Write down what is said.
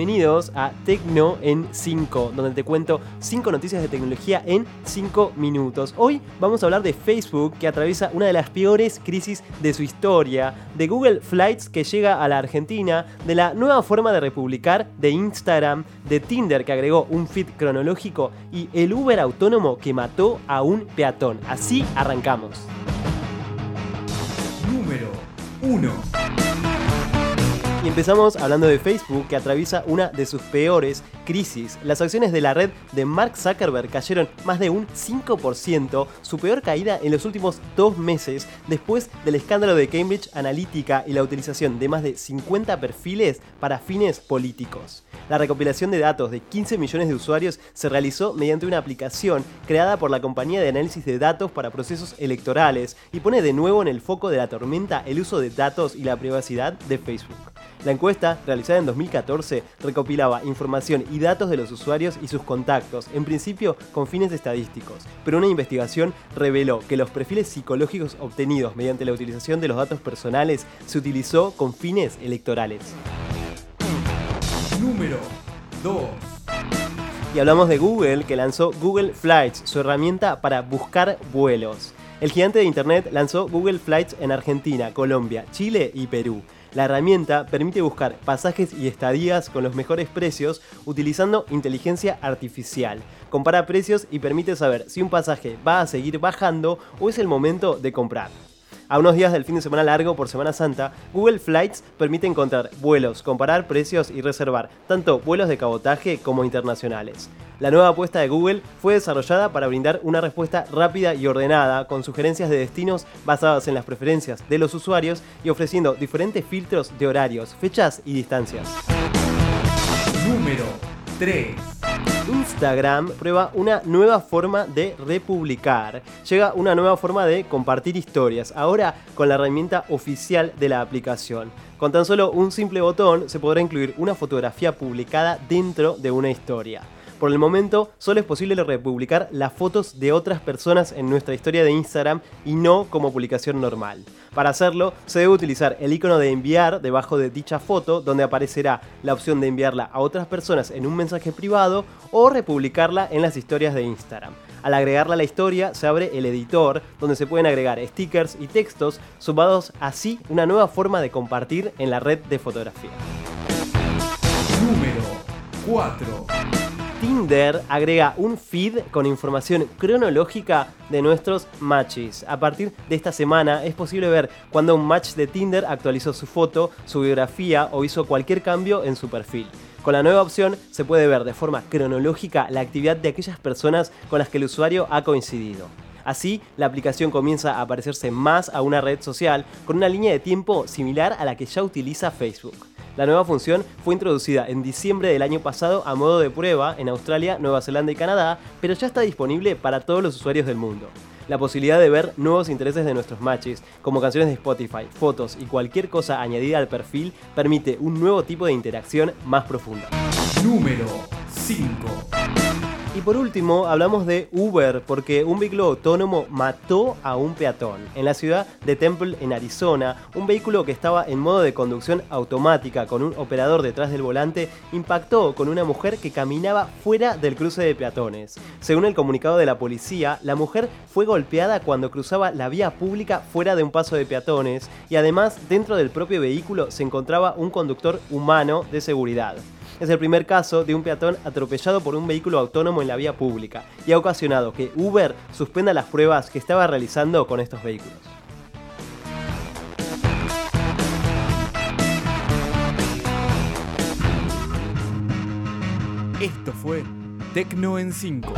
Bienvenidos a Tecno en 5, donde te cuento 5 noticias de tecnología en 5 minutos. Hoy vamos a hablar de Facebook, que atraviesa una de las peores crisis de su historia, de Google Flights que llega a la Argentina, de la nueva forma de republicar de Instagram, de Tinder que agregó un feed cronológico y el Uber autónomo que mató a un peatón. Así arrancamos. Número 1. Y empezamos hablando de Facebook, que atraviesa una de sus peores crisis. Las acciones de la red de Mark Zuckerberg cayeron más de un 5%, su peor caída en los últimos dos meses, después del escándalo de Cambridge Analytica y la utilización de más de 50 perfiles para fines políticos. La recopilación de datos de 15 millones de usuarios se realizó mediante una aplicación creada por la compañía de análisis de datos para procesos electorales y pone de nuevo en el foco de la tormenta el uso de datos y la privacidad de Facebook. La encuesta, realizada en 2014, recopilaba información y datos de los usuarios y sus contactos, en principio con fines estadísticos, pero una investigación reveló que los perfiles psicológicos obtenidos mediante la utilización de los datos personales se utilizó con fines electorales. Número 2. Y hablamos de Google, que lanzó Google Flights, su herramienta para buscar vuelos. El gigante de Internet lanzó Google Flights en Argentina, Colombia, Chile y Perú. La herramienta permite buscar pasajes y estadías con los mejores precios utilizando inteligencia artificial. Compara precios y permite saber si un pasaje va a seguir bajando o es el momento de comprar. A unos días del fin de semana largo por Semana Santa, Google Flights permite encontrar vuelos, comparar precios y reservar tanto vuelos de cabotaje como internacionales. La nueva apuesta de Google fue desarrollada para brindar una respuesta rápida y ordenada, con sugerencias de destinos basadas en las preferencias de los usuarios y ofreciendo diferentes filtros de horarios, fechas y distancias. Número 3. Instagram prueba una nueva forma de republicar. Llega una nueva forma de compartir historias, ahora con la herramienta oficial de la aplicación. Con tan solo un simple botón se podrá incluir una fotografía publicada dentro de una historia. Por el momento, solo es posible republicar las fotos de otras personas en nuestra historia de Instagram y no como publicación normal. Para hacerlo, se debe utilizar el icono de enviar debajo de dicha foto, donde aparecerá la opción de enviarla a otras personas en un mensaje privado o republicarla en las historias de Instagram. Al agregarla a la historia, se abre el editor, donde se pueden agregar stickers y textos, sumados así una nueva forma de compartir en la red de fotografía. Número 4. Tinder agrega un feed con información cronológica de nuestros matches. A partir de esta semana es posible ver cuando un match de Tinder actualizó su foto, su biografía o hizo cualquier cambio en su perfil. Con la nueva opción se puede ver de forma cronológica la actividad de aquellas personas con las que el usuario ha coincidido. Así, la aplicación comienza a parecerse más a una red social con una línea de tiempo similar a la que ya utiliza Facebook. La nueva función fue introducida en diciembre del año pasado a modo de prueba en Australia, Nueva Zelanda y Canadá, pero ya está disponible para todos los usuarios del mundo. La posibilidad de ver nuevos intereses de nuestros matches, como canciones de Spotify, fotos y cualquier cosa añadida al perfil, permite un nuevo tipo de interacción más profunda. Número 5. Y por último, hablamos de Uber, porque un vehículo autónomo mató a un peatón. En la ciudad de Temple, en Arizona, un vehículo que estaba en modo de conducción automática con un operador detrás del volante impactó con una mujer que caminaba fuera del cruce de peatones. Según el comunicado de la policía, la mujer fue golpeada cuando cruzaba la vía pública fuera de un paso de peatones y además dentro del propio vehículo se encontraba un conductor humano de seguridad es el primer caso de un peatón atropellado por un vehículo autónomo en la vía pública y ha ocasionado que Uber suspenda las pruebas que estaba realizando con estos vehículos. Esto fue Tecno en 5.